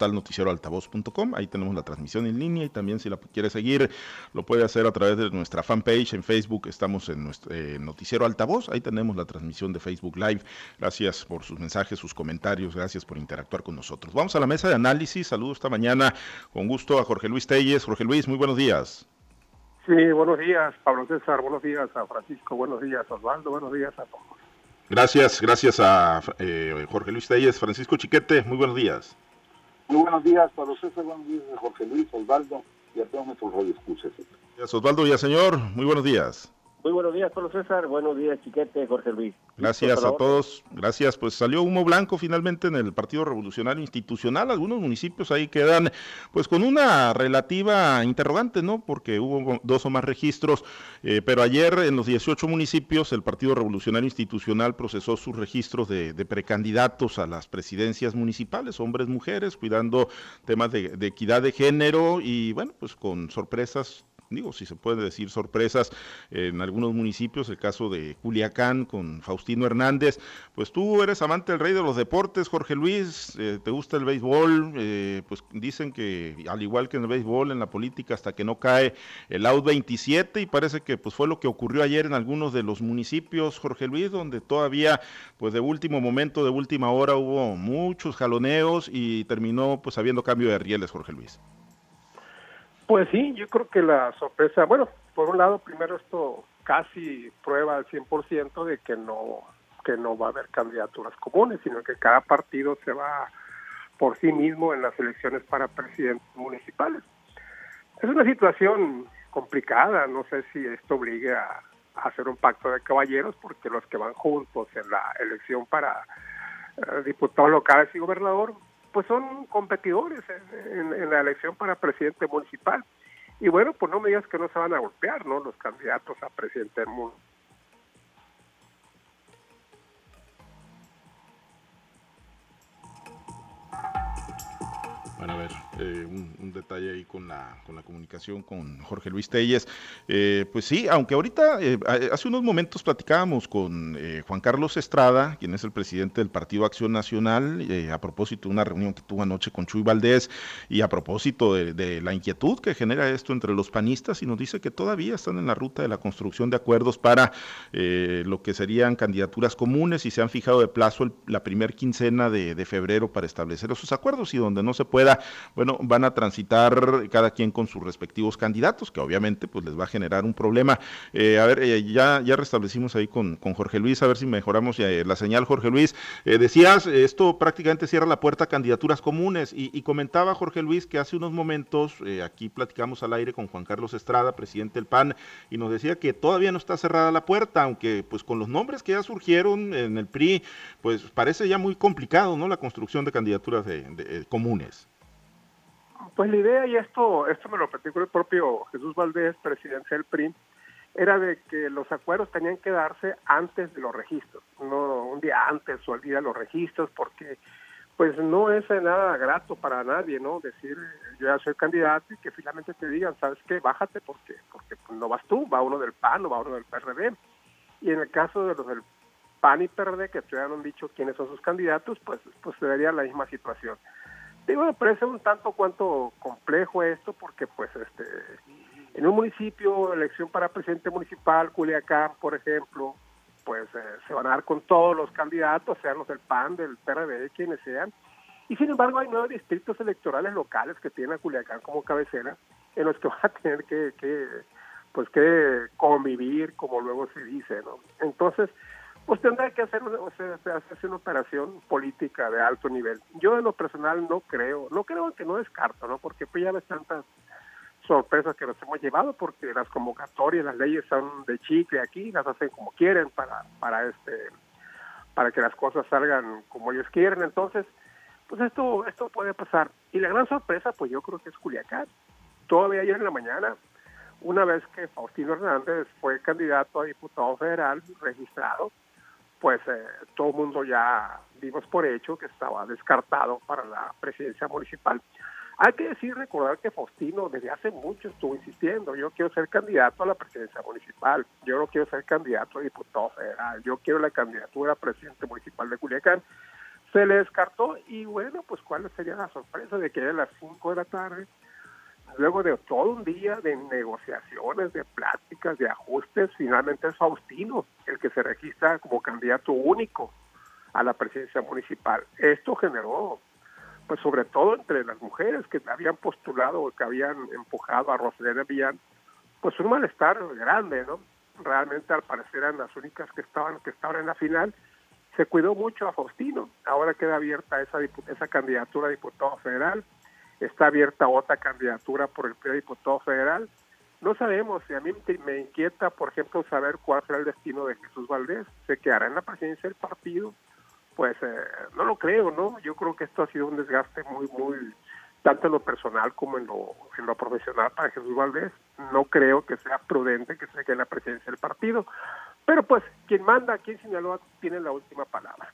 portal noticieroaltavoz.com. Ahí tenemos la transmisión en línea y también si la quiere seguir lo puede hacer a través de nuestra fanpage en Facebook. Estamos en nuestro eh, Noticiero Altavoz. Ahí tenemos la transmisión de Facebook Live. Gracias por sus mensajes, sus comentarios. Gracias por interactuar con nosotros. Vamos a la mesa de análisis. Saludos esta mañana con gusto a Jorge Luis Telles. Jorge Luis, muy buenos días. Sí, buenos días, Pablo César. Buenos días a Francisco. Buenos días, Osvaldo. Buenos días a todos. Gracias, gracias a eh, Jorge Luis Telles. Francisco Chiquete, muy buenos días. Muy buenos días, Pablo César. Buenos días, Jorge Luis, Osvaldo y a todos nuestros radioescuchas. Gracias, Osvaldo y a señor. Muy buenos días. Muy buenos días, Pablo César. Buenos días, Chiquete, Jorge Luis. Gracias a todos. Gracias. Pues salió humo blanco finalmente en el Partido Revolucionario Institucional. Algunos municipios ahí quedan pues con una relativa interrogante, ¿no? Porque hubo dos o más registros. Eh, pero ayer en los 18 municipios el Partido Revolucionario Institucional procesó sus registros de, precandidatos a las presidencias municipales, hombres, mujeres, cuidando temas de, de equidad de género y bueno, pues con sorpresas digo, si se puede decir sorpresas en algunos municipios, el caso de Culiacán con Faustino Hernández, pues tú eres amante del rey de los deportes, Jorge Luis, eh, te gusta el béisbol, eh, pues dicen que al igual que en el béisbol, en la política, hasta que no cae el out 27 y parece que pues fue lo que ocurrió ayer en algunos de los municipios, Jorge Luis, donde todavía pues de último momento, de última hora hubo muchos jaloneos y terminó pues habiendo cambio de rieles, Jorge Luis. Pues sí, yo creo que la sorpresa, bueno, por un lado, primero esto casi prueba al 100% de que no que no va a haber candidaturas comunes, sino que cada partido se va por sí mismo en las elecciones para presidentes municipales. Es una situación complicada, no sé si esto obligue a, hacer un pacto de caballeros, porque los que van juntos en la elección para eh, diputados locales y gobernador pues son competidores en, la elección para presidente municipal. Y bueno, pues no me digas que no se van a golpear, ¿no? Los candidatos a presidente municipal. Eh, un, detalle ahí con la, con la comunicación con Jorge Luis Telles. Eh, pues sí, aunque ahorita, eh, hace unos momentos platicábamos con Juan Carlos Estrada, quien es el presidente del Partido Acción Nacional, a propósito de una reunión que tuvo anoche con Chuy Valdés y a propósito de, la inquietud que genera esto entre los panistas y nos dice que todavía están en la ruta de la construcción de acuerdos para lo que serían candidaturas comunes y se han fijado de plazo la primer quincena de, de febrero para establecer esos acuerdos y donde no se pueda bueno, van a transitar cada quien con sus respectivos candidatos, que obviamente pues les va a generar un problema. Eh, a ver, eh, ya, ya restablecimos ahí con, con, Jorge Luis, a ver si mejoramos eh, la señal, Jorge Luis. decías, esto prácticamente cierra la puerta a candidaturas comunes y, comentaba Jorge Luis que hace unos momentos, aquí platicamos al aire con Juan Carlos Estrada, presidente del PAN, y nos decía que todavía no está cerrada la puerta, aunque pues con los nombres que ya surgieron en el PRI, pues parece ya muy complicado, ¿no? La construcción de candidaturas de comunes. Pues la idea, y esto, esto me lo platicó el propio Jesús Valdés, presidente del PRI, era de que los acuerdos tenían que darse antes de los registros, no un día antes o el día de los registros, porque pues no es nada grato para nadie, ¿no? Decir, yo ya soy candidato y que finalmente te digan, ¿sabes qué? Bájate porque porque no vas tú, va uno del PAN o va uno del PRD. Y en el caso de los del PAN y PRD, que todavía han dicho quiénes son sus candidatos, pues, pues se daría la misma situación. Digo, me parece un tanto cuanto complejo esto porque pues este en un municipio, elección para presidente municipal, Culiacán, por ejemplo, pues eh, se van a dar con todos los candidatos, sean los del PAN, del PRD, quienes sean. Y sin embargo hay nueve distritos electorales locales que tienen a Culiacán como cabecera, en los que van a tener que, que pues que convivir, como luego se dice, ¿no? Entonces, pues tendrá que hacer una operación política de alto nivel. Yo en lo personal no creo, no creo que no descarto, ¿no? Porque pues ya ves tantas sorpresas que nos hemos llevado porque las convocatorias, las leyes son de chicle aquí, las hacen como quieren para para este para que las cosas salgan como ellos quieren, entonces pues esto esto puede pasar. Y la gran sorpresa pues yo creo que es Culiacán. Todavía ayer en la mañana una vez que Faustino Hernández fue candidato a diputado federal registrado, pues eh, todo el mundo ya dimos por hecho que estaba descartado para la presidencia municipal. Hay que decir, recordar que Faustino desde hace mucho estuvo insistiendo, yo quiero ser candidato a la presidencia municipal, yo no quiero ser candidato a diputado federal, yo quiero la candidatura a presidente municipal de Culiacán. se le descartó y bueno, pues cuál sería la sorpresa de que a las 5 de la tarde, luego de todo un día de negociaciones, de pláticas, de ajustes, finalmente es Faustino el que se registra como candidato único a la presidencia municipal. Esto generó, pues sobre todo entre las mujeres que habían postulado o que habían empujado a Rosalena Villán, pues un malestar grande, ¿no? Realmente al parecer eran las únicas que estaban que estaban en la final. Se cuidó mucho a Faustino. Ahora queda abierta esa esa candidatura a diputado federal. Está abierta otra candidatura por el primer diputado federal. No sabemos, si a mí me inquieta, por ejemplo, saber cuál será el destino de Jesús Valdés. ¿Se quedará en la presidencia del partido? Pues eh, no lo creo, ¿no? Yo creo que esto ha sido un desgaste muy, muy tanto en lo personal como en lo, en lo profesional para Jesús Valdés. No creo que sea prudente que se quede en la presidencia del partido. Pero pues quien manda aquí en Sinaloa tiene la última palabra.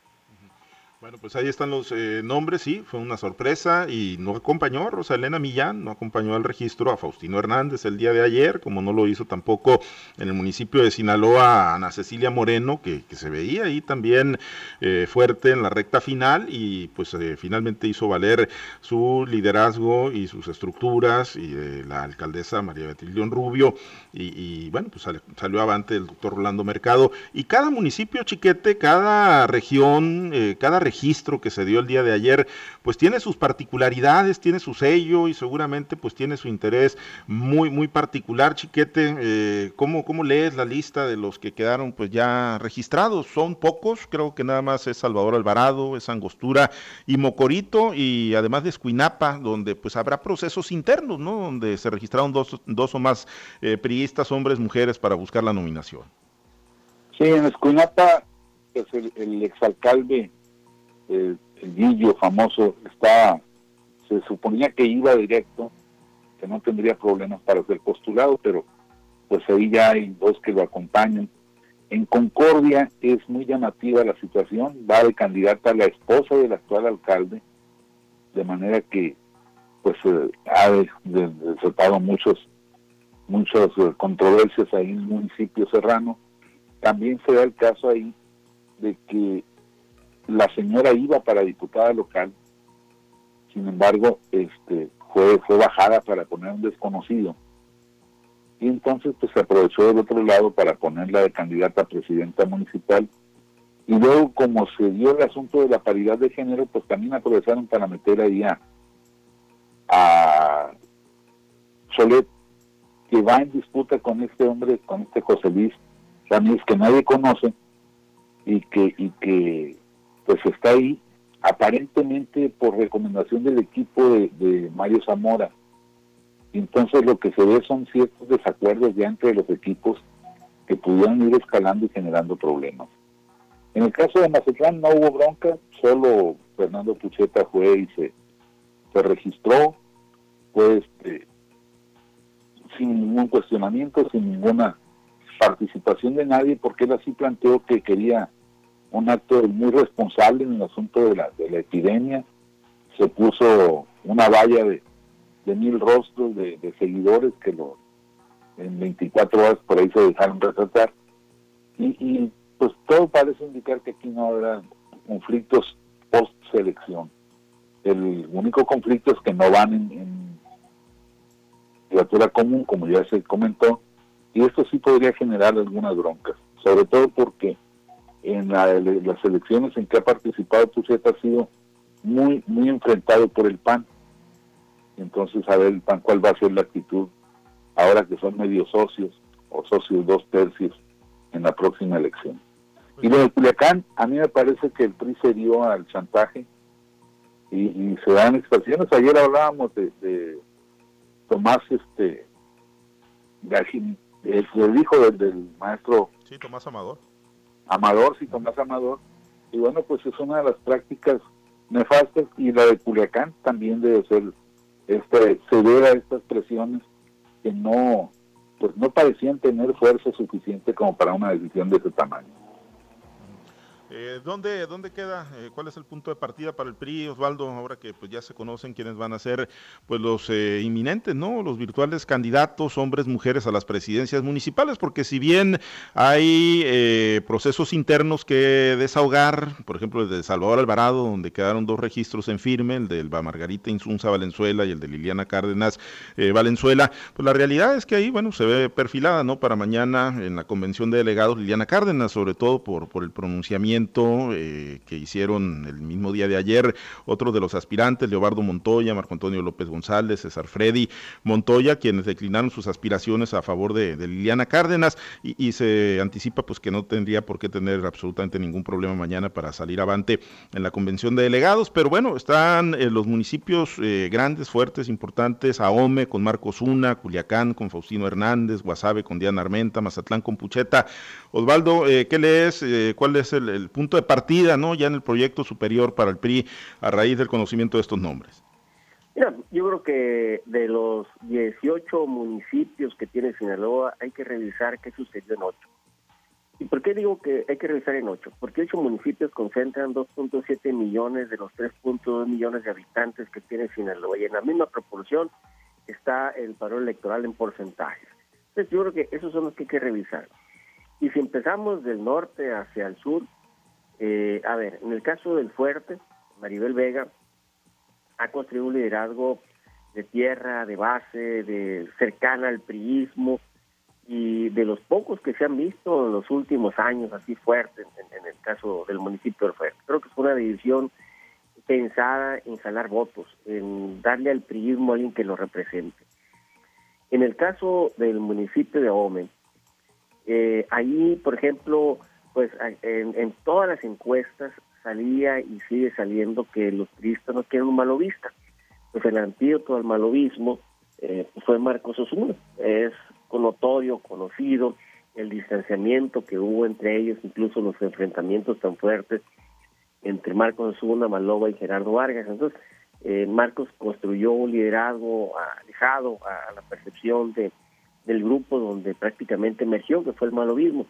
Bueno, pues ahí están los eh, nombres, sí, fue una sorpresa y no acompañó a Rosalena Millán, no acompañó al registro a Faustino Hernández el día de ayer, como no lo hizo tampoco en el municipio de Sinaloa Ana Cecilia Moreno, que, se veía ahí también eh, fuerte en la recta final y pues eh, finalmente hizo valer su liderazgo y sus estructuras y la alcaldesa María Beatriz León Rubio y, bueno, pues salió avante el doctor Rolando Mercado. Y cada municipio chiquete, cada región, cada registro que se dio el día de ayer, pues tiene sus particularidades, tiene su sello y seguramente pues tiene su interés muy, muy particular. Chiquete, eh, ¿cómo, ¿cómo lees la lista de los que quedaron pues ya registrados? Son pocos, creo que nada más es Salvador Alvarado, es Angostura y Mocorito y además de Escuinapa, donde pues habrá procesos internos, ¿no? Donde se registraron dos, dos o más eh, priistas, hombres, mujeres, para buscar la nominación. Sí, en Escuinapa, pues el, el exalcalde el, Guillo famoso está, se suponía que iba directo, que no tendría problemas para ser postulado, pero pues ahí ya hay dos que lo acompañan. En Concordia es muy llamativa la situación, va de candidata a la esposa del actual alcalde, de manera que pues eh, ha desatado muchos muchas eh, controversias ahí en el municipio serrano. También se da el caso ahí de que la señora iba para diputada local, sin embargo, este, fue, fue bajada para poner un desconocido. Y entonces pues se aprovechó del otro lado para ponerla de candidata a presidenta municipal. Y luego como se dio el asunto de la paridad de género, pues también aprovecharon para meter ahí a, a Solet, que va en disputa con este hombre, con este José Luis que nadie conoce, y que, y que pues está ahí aparentemente por recomendación del equipo de, Mario Zamora. Entonces lo que se ve son ciertos desacuerdos ya entre los equipos que pudieran ir escalando y generando problemas. En el caso de Mazatlán no hubo bronca, solo Fernando Pucheta fue y se, se registró, pues sin ningún cuestionamiento, sin ninguna participación de nadie, porque él así planteó que quería un acto muy responsable en el asunto de la, de la epidemia. Se puso una valla de, mil rostros de, seguidores que lo, en 24 horas por ahí se dejaron retratar. Y, pues todo parece indicar que aquí no habrá conflictos post selección. El único conflicto es que no van en, en literatura común, como ya se comentó, y esto sí podría generar algunas broncas, sobre todo porque en las elecciones en que ha participado Pucheta ha sido muy, muy enfrentado por el PAN. Entonces, a ver el PAN cuál va a ser la actitud ahora que son medio socios o socios dos tercios en la próxima elección. Y lo de Culiacán, a mí me parece que el PRI se dio al chantaje y, se dan expresiones. Ayer hablábamos de, Tomás, este, el, hijo del, del maestro. Sí, Tomás Amador Amador, si Tomás Amador, y bueno, pues es una de las prácticas nefastas y la de Culiacán también debe ser este, ceder a estas presiones que no pues no parecían tener fuerza suficiente como para una decisión de ese tamaño. Eh, ¿dónde, ¿Dónde queda? Eh, ¿Cuál es el punto de partida para el PRI, Osvaldo? Ahora que pues ya se conocen quiénes van a ser pues los eh, inminentes, ¿no? Los virtuales candidatos, hombres, mujeres a las presidencias municipales, porque si bien hay eh, procesos internos que desahogar, por ejemplo el de Salvador Alvarado, donde quedaron dos registros en firme, el de Margarita Insunza Valenzuela y el de Liliana Cárdenas Valenzuela, pues la realidad es que ahí, bueno, se ve perfilada, ¿no? Para mañana en la convención de delegados Liliana Cárdenas, sobre todo por, por el pronunciamiento eh, que hicieron el mismo día de ayer otros de los aspirantes, Leobardo Montoya, Marco Antonio López González, César Freddy Montoya, quienes declinaron sus aspiraciones a favor de, Liliana Cárdenas y, se anticipa pues que no tendría por qué tener absolutamente ningún problema mañana para salir avante en la convención de delegados, pero bueno, están eh, los municipios eh, grandes, fuertes, importantes, Ahome con Marcos Una, Culiacán con Faustino Hernández, Guasave con Diana Armenta, Mazatlán con Pucheta. Osvaldo, ¿qué lees? ¿Cuál es el punto de partida, ¿no? Ya en el proyecto superior para el PRI a raíz del conocimiento de estos nombres. Mira, yo creo que de los 18 municipios que tiene Sinaloa hay que revisar qué sucedió en 8. ¿Y por qué digo que hay que revisar en 8? Porque 8 municipios concentran 2.7 millones de los 3.2 millones de habitantes que tiene Sinaloa y en la misma proporción está el paro electoral en porcentajes. Entonces yo creo que esos son los que hay que revisar. Y si empezamos del norte hacia el sur, eh, a ver, en el caso del fuerte, Maribel Vega ha construido un liderazgo de tierra, de base, de cercana al priismo y de los pocos que se han visto en los últimos años así fuertes en, el caso del municipio del Fuerte. Creo que es una división pensada en jalar votos, en darle al priismo a alguien que lo represente. En el caso del municipio de Omen, eh, ahí, por ejemplo, pues en, todas las encuestas salía y sigue saliendo que los turistas no quieren un malovista. Pues el antídoto al malovismo eh, fue Marcos Osuna. Es notorio, conocido, el distanciamiento que hubo entre ellos, incluso los enfrentamientos tan fuertes entre Marcos Osuna, Maloba y Gerardo Vargas. Entonces, eh, Marcos construyó un liderazgo alejado a, la percepción de, del grupo donde prácticamente emergió, que fue el malovismo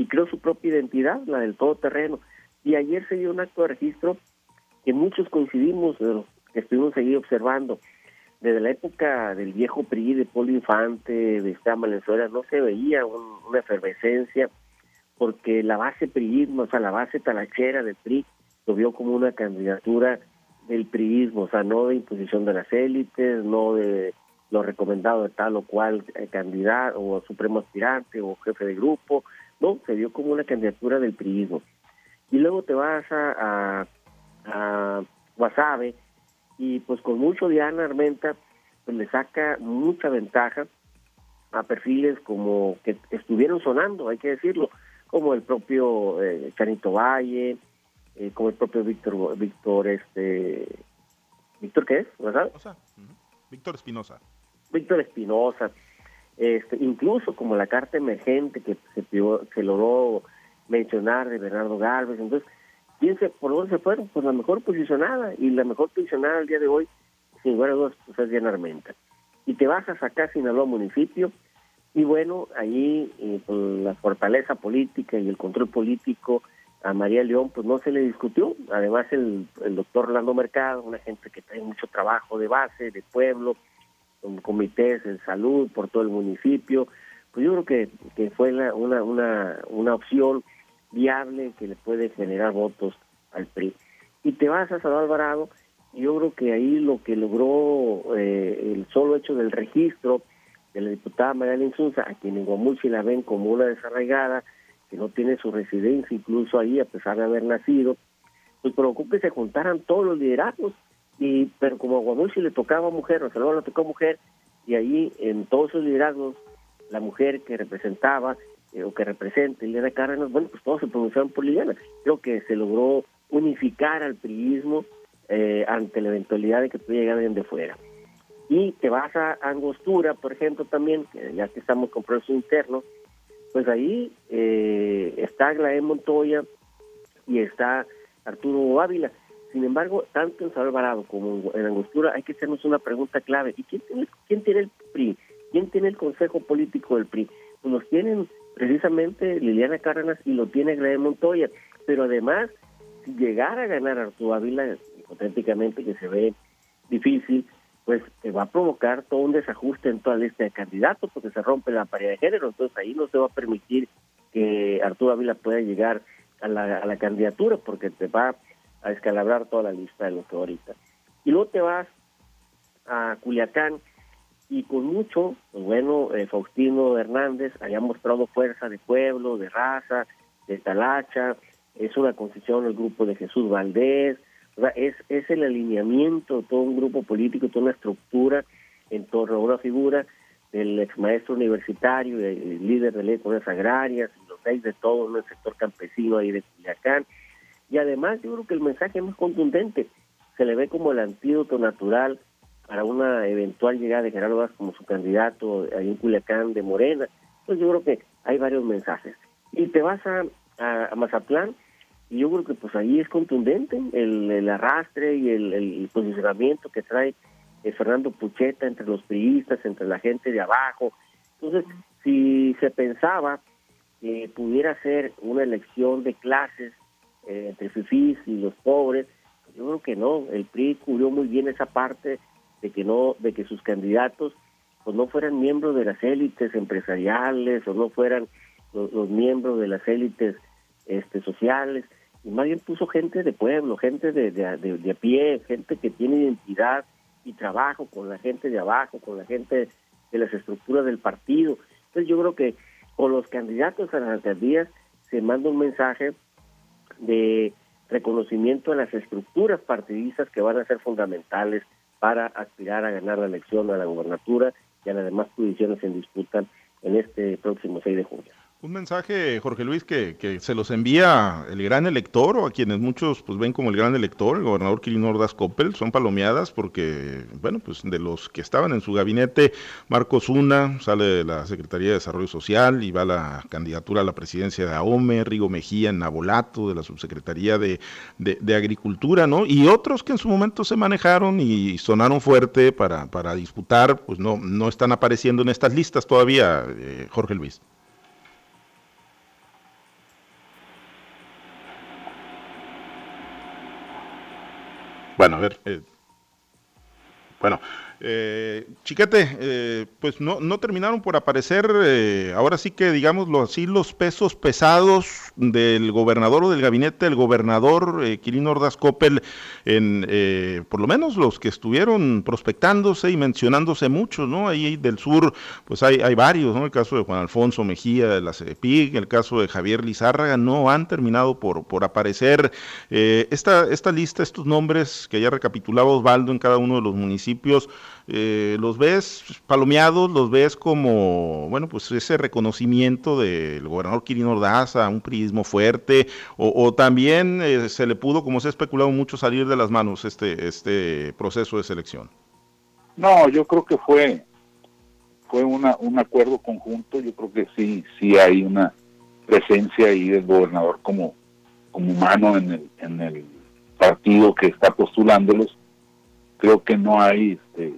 y creó su propia identidad, la del todoterreno. Y ayer se dio un acto de registro que muchos coincidimos, estuvimos ahí observando. Desde la época del viejo PRI, de Polo Infante, de Esteban Valenzuela, no se veía una efervescencia, porque la base priismo, o sea, la base talachera del PRI, lo vio como una candidatura del priismo, o sea, no de imposición de las élites, no de lo recomendado de tal o cual eh, candidato o supremo aspirante o jefe de grupo, no, se dio como una candidatura del priismo. Y luego te vas a, a, Guasave y pues con mucho Diana Armenta pues le saca mucha ventaja a perfiles como que estuvieron sonando, hay que decirlo, como el propio eh, Chanito Valle, eh, como el propio Víctor, Víctor, este, Víctor qué es, ¿verdad? Víctor Espinosa. Víctor Espinosa, este, incluso como la carta emergente que se, se logró mencionar de Bernardo Galvez. Entonces, ¿quién ¿por dónde se fueron? Pues la mejor posicionada, y la mejor posicionada al día de hoy, sin lugar a dudas, pues es Diana Armenta. Y te vas a sacar Sinaloa municipio, y bueno, ahí eh, con la fortaleza política y el control político a María León, pues no se le discutió. Además, el, el doctor Orlando Mercado, una gente que trae mucho trabajo de base, de pueblo, con comités de salud por todo el municipio. Pues yo creo que, que fue una, una, una opción viable que le puede generar votos al PRI. Y te vas a San Alvarado, yo creo que ahí lo que logró eh, el solo hecho del registro de la diputada María Insunza, a quien en Guamuchi la ven como una desarraigada, que no tiene su residencia incluso ahí a pesar de haber nacido, pues provocó que se juntaran todos los liderazgos y pero como a Guamuchi le tocaba mujer, a Salvador le tocó mujer, y ahí en todos esos liderazgos, la mujer que representaba eh, o que representa Liliana Cárdenas, bueno, pues todos se pronunciaron por Liliana. Creo que se logró unificar al priismo eh, ante la eventualidad de que pudiera llegar alguien de fuera. Y te vas a Angostura, por ejemplo, también, ya que estamos con proceso interno, pues ahí eh, está Glaé Montoya y está Arturo Ávila. Sin embargo, tanto en San Alvarado como en Angostura hay que hacernos una pregunta clave. ¿Y quién tiene, quién tiene el PRI? ¿Quién tiene el Consejo Político del PRI? Pues los tienen precisamente Liliana Cárdenas y lo tiene Gladys Montoya. pero además, si llegara a ganar Arturo Ávila, hipotéticamente que se ve difícil, pues te va a provocar todo un desajuste en toda la lista de candidatos porque se rompe la paridad de género, entonces ahí no se va a permitir que Arturo Ávila pueda llegar a la, a la candidatura porque te va a escalabrar toda la lista de lo que ahorita. Y luego te vas a Culiacán y con mucho, pues bueno, eh, Faustino Hernández haya mostrado fuerza de pueblo, de raza, de talacha, es una concesión el grupo de Jesús Valdés, es, es el alineamiento de todo un grupo político, toda una estructura en torno a una figura del ex maestro universitario, el líder de las agrarias, los seis de todo en el sector campesino ahí de Culiacán. Y además yo creo que el mensaje es más contundente, se le ve como el antídoto natural para una eventual llegada de Gerardo Vázquez como su candidato ahí en Culiacán de Morena. Pues yo creo que hay varios mensajes. Y te vas a, a, Mazatlán y yo creo que pues ahí es contundente el, arrastre y el, posicionamiento que trae eh, Fernando Pucheta entre los priistas, entre la gente de abajo. Entonces, si se pensaba que pudiera ser una elección de clases eh, entre fifís y los pobres, yo creo que no. El PRI cubrió muy bien esa parte de que no de que sus candidatos pues no fueran miembros de las élites empresariales o no fueran los, miembros de las élites este sociales y más bien puso gente de pueblo gente de, de, de, a pie gente que tiene identidad y trabajo con la gente de abajo con la gente de las estructuras del partido entonces yo creo que con los candidatos a las alcaldías se manda un mensaje de reconocimiento a las estructuras partidistas que van a ser fundamentales para aspirar a ganar la elección a la gobernatura y a las demás posiciones en disputa en este próximo 6 de junio. Un mensaje, Jorge Luis, que, que, se los envía el gran elector o a quienes muchos pues ven como el gran elector, el gobernador Quirino Ordaz Coppel, son palomeadas porque, bueno, pues de los que estaban en su gabinete, Marcos Una sale de la Secretaría de Desarrollo Social y va a la candidatura a la presidencia de AOME, Rigo Mejía en Nabolato, de la Subsecretaría de, Agricultura, ¿no? Y otros que en su momento se manejaron y sonaron fuerte para, para disputar, pues no, no están apareciendo en estas listas todavía, eh, Jorge Luis. Bueno, a ver. Eh, bueno, eh, Chiquete, eh, pues no, no terminaron por aparecer, eh, ahora sí que digámoslo así, los pesos pesados del gobernador o del gabinete del gobernador eh, Quirino Ordaz Coppel, en, por lo menos los que estuvieron prospectándose y mencionándose muchos, ¿no? Ahí del sur, pues hay, hay varios, ¿no? El caso de Juan Alfonso Mejía de la CEPIG, el caso de Javier Lizárraga, no han terminado por, por aparecer. esta, esta lista, estos nombres que ya recapitulaba Osvaldo en cada uno de los municipios, eh, los ves palomeados, los ves como, bueno, pues ese reconocimiento del gobernador Quirino Ordaz a un prismo fuerte, o, también eh, se le pudo, como se ha especulado mucho, salir de las manos este, este proceso de selección. No, yo creo que fue fue un acuerdo conjunto, yo creo que sí, sí hay una presencia ahí del gobernador como, como humano en el, en el partido que está postulándolos. Creo que no hay este,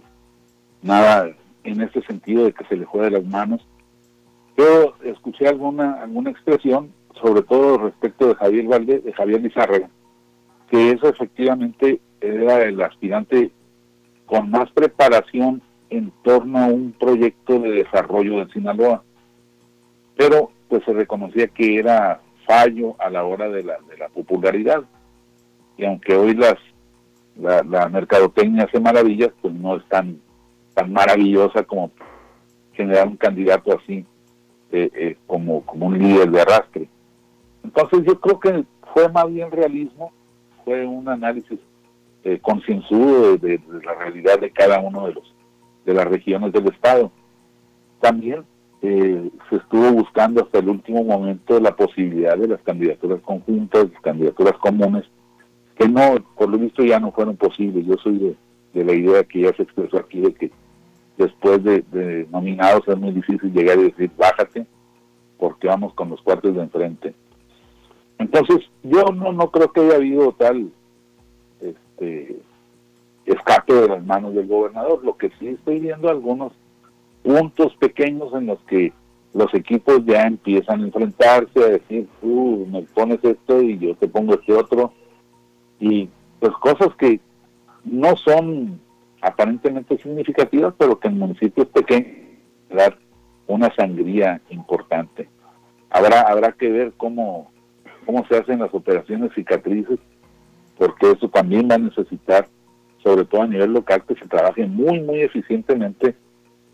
nada en ese sentido de que se le juegue las manos. Yo escuché alguna alguna expresión, sobre todo respecto de Javier Valdez, de Javier Lizárraga, que eso efectivamente era el aspirante con más preparación en torno a un proyecto de desarrollo de Sinaloa. Pero pues se reconocía que era fallo a la hora de la, de la popularidad. Y aunque hoy las la, la mercadotecnia hace maravillas, pues no están tan maravillosa como generar un candidato así eh, eh, como, como un líder de arrastre. Entonces yo creo que fue más bien realismo, fue un análisis eh, concienzudo de, la realidad de cada uno de los de las regiones del estado. También se estuvo buscando hasta el último momento la posibilidad de las candidaturas conjuntas, las candidaturas comunes, que no, por lo visto ya no fueron posibles. Yo soy de, la idea que ya se expresó aquí de que después de, nominados es muy difícil llegar y decir bájate porque vamos con los cuartos de enfrente. Entonces yo no, no creo que haya habido tal este, escape de las manos del gobernador. Lo que sí estoy viendo algunos puntos pequeños en los que los equipos ya empiezan a enfrentarse, a decir, tú me pones esto y yo te pongo este otro. Y pues cosas que no son aparentemente significativas, pero que en municipios pequeños dar una sangría importante. Habrá, habrá que ver cómo, cómo se hacen las operaciones cicatrices, porque eso también va a necesitar, sobre todo a nivel local, que se trabaje muy, muy eficientemente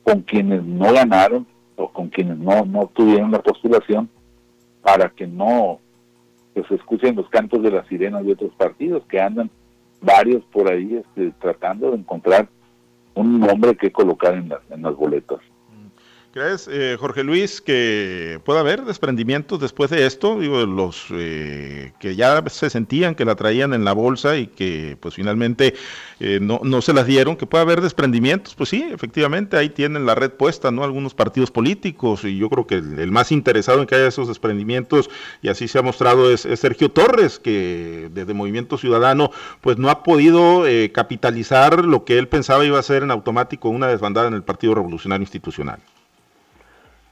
con quienes no ganaron o con quienes no, no tuvieron la postulación para que no se escuchen los cantos de las sirenas de otros partidos que andan varios por ahí este, tratando de encontrar un nombre que colocar en, en las boletas. ¿Crees, eh, Jorge Luis, que pueda haber desprendimientos después de esto? Digo, los eh, que ya se sentían que la traían en la bolsa y que pues finalmente eh, no, no se las dieron, que pueda haber desprendimientos. Pues sí, efectivamente, ahí tienen la red puesta, ¿no? Algunos partidos políticos y yo creo que el, más interesado en que haya esos desprendimientos, y así se ha mostrado, es, Sergio Torres, que desde Movimiento Ciudadano pues no ha podido capitalizar lo que él pensaba iba a ser en automático una desbandada en el Partido Revolucionario Institucional.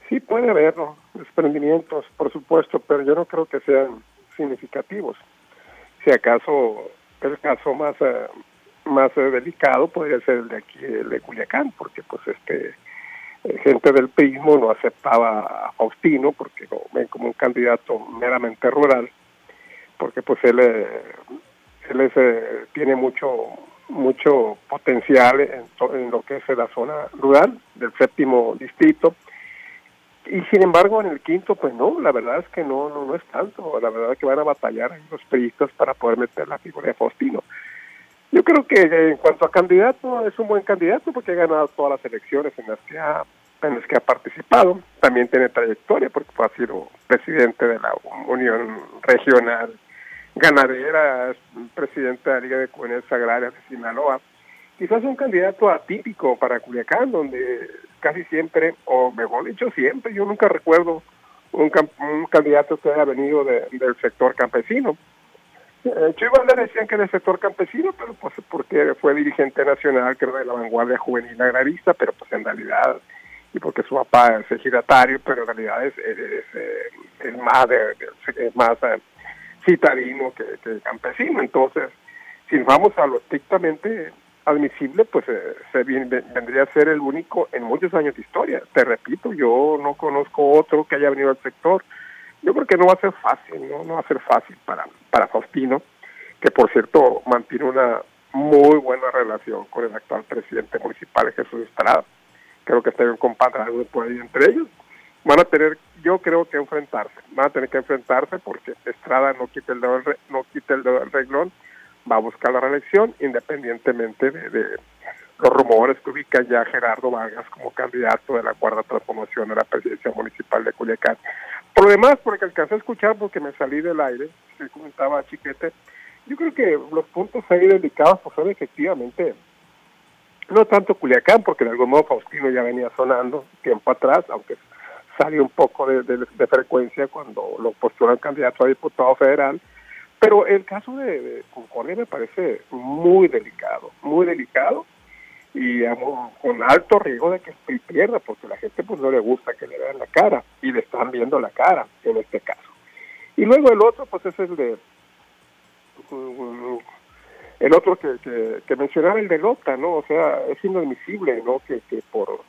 Sí, puede haber desprendimientos, por supuesto, pero yo no creo que sean significativos. Si acaso el caso más eh, más eh, delicado podría ser el de aquí, el de Culiacán, porque pues este eh, gente del prismo no aceptaba a Faustino porque ven como un candidato meramente rural, porque pues él él tiene mucho mucho potencial en, en lo que es la zona rural del séptimo distrito y sin embargo en el quinto pues no la verdad es que no no no es tanto. La verdad es que van a batallar los periodistas para poder meter la figura de Faustino. Yo creo que en cuanto a candidato es un buen candidato porque ha ganado todas las elecciones en las que ha en las que ha participado. También tiene trayectoria porque ha sido presidente de la Unión Regional Ganadera presidente de la Liga de Comunidades Agrarias de Sinaloa. Quizás un candidato atípico para Culiacán donde casi siempre, o mejor dicho siempre, yo nunca recuerdo un, candidato que haya venido del sector campesino. Eh, le decían que del sector campesino, pero pues porque fue dirigente nacional, creo, de la vanguardia juvenil agrarista, pero pues en realidad, y porque su papá es ejidatario, pero en realidad es, es, es, más, de, más eh, que campesino. Entonces, si vamos a lo estrictamente admisible, pues eh, se vendría a ser el único en muchos años de historia. Te repito, yo no conozco otro que haya venido al sector. Yo creo que no va a ser fácil, no, no va a ser fácil para, para Faustino, que por cierto mantiene una muy buena relación con el actual presidente municipal Jesús Estrada. Creo que está bien compadre por ahí entre ellos. Van a tener, yo creo que enfrentarse, van a tener que enfrentarse porque Estrada no quita el dedo, no quita el dedo del reglón va a buscar la reelección independientemente de, los rumores que ubica ya Gerardo Vargas como candidato de la cuarta transformación de la presidencia municipal de Culiacán. Por lo demás, porque alcancé a escuchar porque me salí del aire, que comentaba Chiquete, yo creo que los puntos ahí delicados pues son efectivamente no tanto Culiacán, porque de algún modo Faustino ya venía sonando tiempo atrás, aunque salió un poco de, de frecuencia cuando lo postulan candidato a diputado federal, pero el caso de, Concordia me parece muy delicado, muy delicado y con alto riesgo de que pierda, porque la gente pues no le gusta que le vean la cara y le están viendo la cara en este caso. Y luego el otro pues es el de el otro que, que, mencionaba el de Lota, ¿no? O sea, es inadmisible, ¿no? Que, que por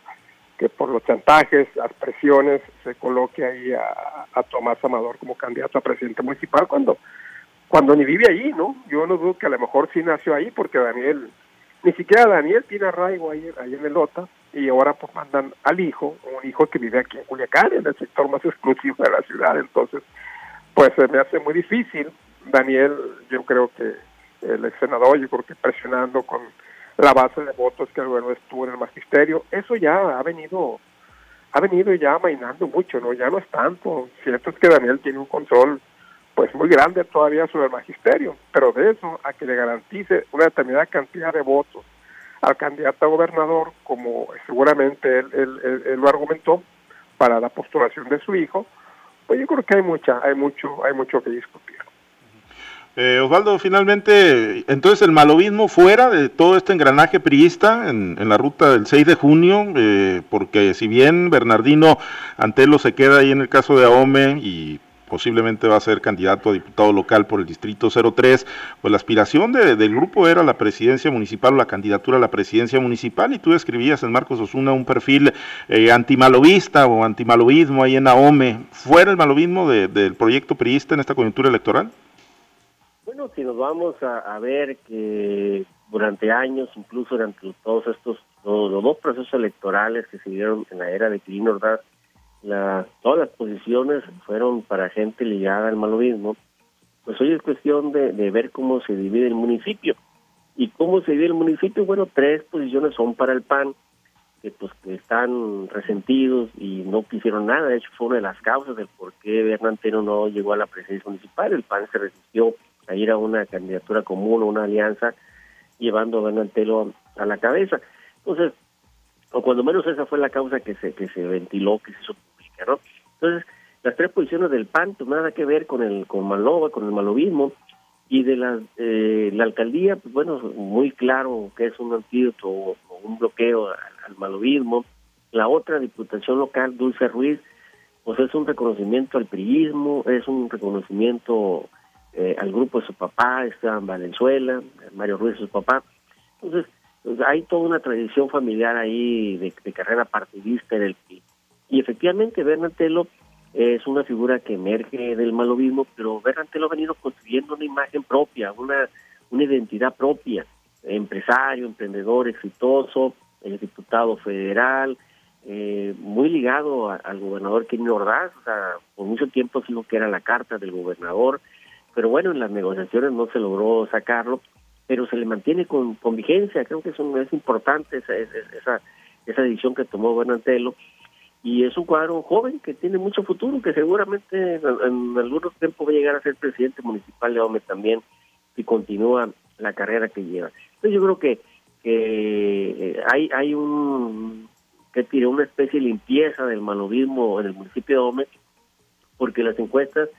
que por los chantajes, las presiones, se coloque ahí a Tomás Amador como candidato a presidente municipal cuando cuando ni vive allí, ¿no? Yo no dudo que a lo mejor sí nació ahí porque Daniel, ni siquiera Daniel tiene arraigo ahí, ahí en el Lota y ahora pues mandan al hijo, un hijo que vive aquí en Culiacán, en el sector más exclusivo de la ciudad, entonces pues se me hace muy difícil. Daniel, yo creo que el ex senador, yo creo que presionando con la base de votos que luego estuvo en el magisterio, eso ya ha venido ha venido ya amainando mucho, ¿no? Ya no es tanto. Cierto es que Daniel tiene un control pues muy grande todavía sobre el magisterio, pero de eso a que le garantice una determinada cantidad de votos al candidato a gobernador, como seguramente él, él, lo argumentó para la postulación de su hijo, pues yo creo que hay mucha, hay mucho, hay mucho que discutir. Eh, Osvaldo, finalmente, entonces el malovismo fuera de todo este engranaje priista en, la ruta del 6 de junio, eh, porque si bien Bernardino Antelo se queda ahí en el caso de Ahome y posiblemente va a ser candidato a diputado local por el distrito 03, pues la aspiración del grupo era la presidencia municipal o la candidatura a la presidencia municipal y tú escribías en Marcos Osuna un perfil eh, antimalovista o antimalovismo ahí en Ahome. ¿Fuera el malovismo del proyecto priista en esta coyuntura electoral? Bueno, si nos vamos a, ver que durante años, incluso durante todos estos, los, dos procesos electorales que se dieron en la era de Quirino Ordaz, la, todas las posiciones fueron para gente ligada al malovismo, pues hoy es cuestión de, ver cómo se divide el municipio. ¿Y cómo se divide el municipio? Bueno, tres posiciones son para el PAN, que pues que están resentidos y no quisieron nada. De hecho, fue una de las causas del por qué Bernanteno no llegó a la presidencia municipal. El PAN se resistió a ir a una candidatura común o una alianza llevando a Antelo a la cabeza. Entonces, o cuando menos esa fue la causa que se que se ventiló, que se hizo pública, ¿no? Entonces, las tres posiciones del PAN, pues nada que ver con el con Malova, con el malovismo, y de la, eh, la alcaldía, pues bueno, muy claro que es un antídoto o, un bloqueo al, al, malovismo. La otra diputación local, Dulce Ruiz, pues es un reconocimiento al priismo, es un reconocimiento eh, al grupo de su papá, Esteban Valenzuela, Mario Ruiz su papá. Entonces, pues, hay toda una tradición familiar ahí de, carrera partidista en el PIB. Y efectivamente, Bernantelo es una figura que emerge del malovismo, pero Bernantelo ha venido construyendo una imagen propia, una, una identidad propia, empresario, emprendedor exitoso, el diputado federal, eh, muy ligado al gobernador Kenny Ordaz, o sea, por mucho tiempo dijo que era la carta del gobernador, pero bueno, en las negociaciones no se logró sacarlo, pero se le mantiene con, vigencia, creo que es, es importante esa, esa, esa decisión que tomó Buenantelo, y es un cuadro joven que tiene mucho futuro, que seguramente en, algún tiempo va a llegar a ser presidente municipal de Ome también, si continúa la carrera que lleva. Entonces yo creo que, que eh, hay, hay un que tiene una especie de limpieza del manovismo en el municipio de Ome, porque las encuestas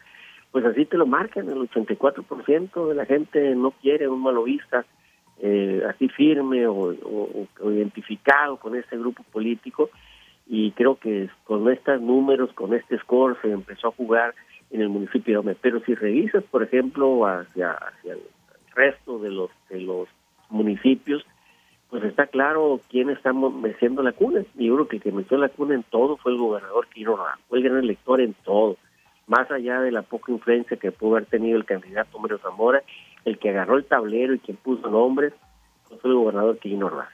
pues así te lo marcan, el 84% de la gente no quiere un malovista eh, así firme o, identificado con este grupo político y creo que con estos números, con este score se empezó a jugar en el municipio de Ome. Pero si revisas, por ejemplo, hacia, hacia el resto de los, de los municipios, pues está claro quién está meciendo la cuna. Y yo creo que el que metió la cuna en todo fue el gobernador Quiroga, fue el gran elector en todo más allá de la poca influencia que pudo haber tenido el candidato Mario Zamora, el que agarró el tablero y quien puso nombres fue el gobernador Quirino Ordaz.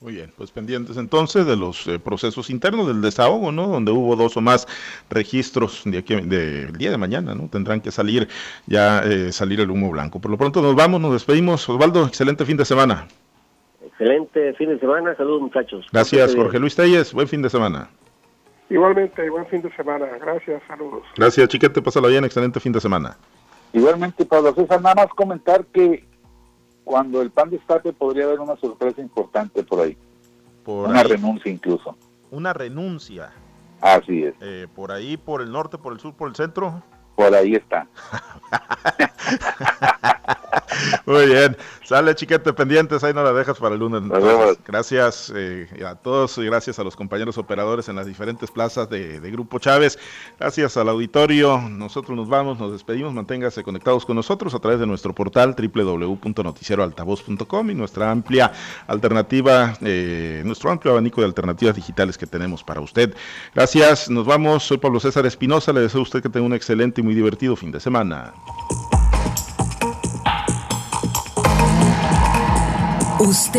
Muy bien, pues pendientes entonces de los eh, procesos internos del desahogo, ¿no? Donde hubo dos o más registros de aquí, de, día de mañana, ¿no? Tendrán que salir ya eh, salir el humo blanco. Por lo pronto nos vamos, nos despedimos. Osvaldo, excelente fin de semana. Excelente fin de semana, saludos muchachos. Gracias, Jorge Luis Telles, buen fin de semana. Igualmente, buen fin de semana. Gracias, saludos. Gracias, Chiquete, pásalo bien, excelente fin de semana. Igualmente, Pablo César, nada más comentar que cuando el pan destape podría haber una sorpresa importante por ahí. una renuncia incluso. Una renuncia. Así es. Eh, por ahí, por el norte, por el sur, por el centro. Por ahí está. Muy bien. Sale chiquete pendientes, ahí no la dejas para el lunes. gracias eh, a todos y gracias a los compañeros operadores en las diferentes plazas de, Grupo Chávez. Gracias al auditorio. Nosotros nos vamos, nos despedimos. Manténgase conectados con nosotros a través de nuestro portal www.noticieroaltavoz.com y nuestra amplia alternativa, eh, nuestro amplio abanico de alternativas digitales que tenemos para usted. Gracias, nos vamos. Soy Pablo César Espinosa. Le deseo a usted que tenga un excelente y muy divertido fin de semana. Usted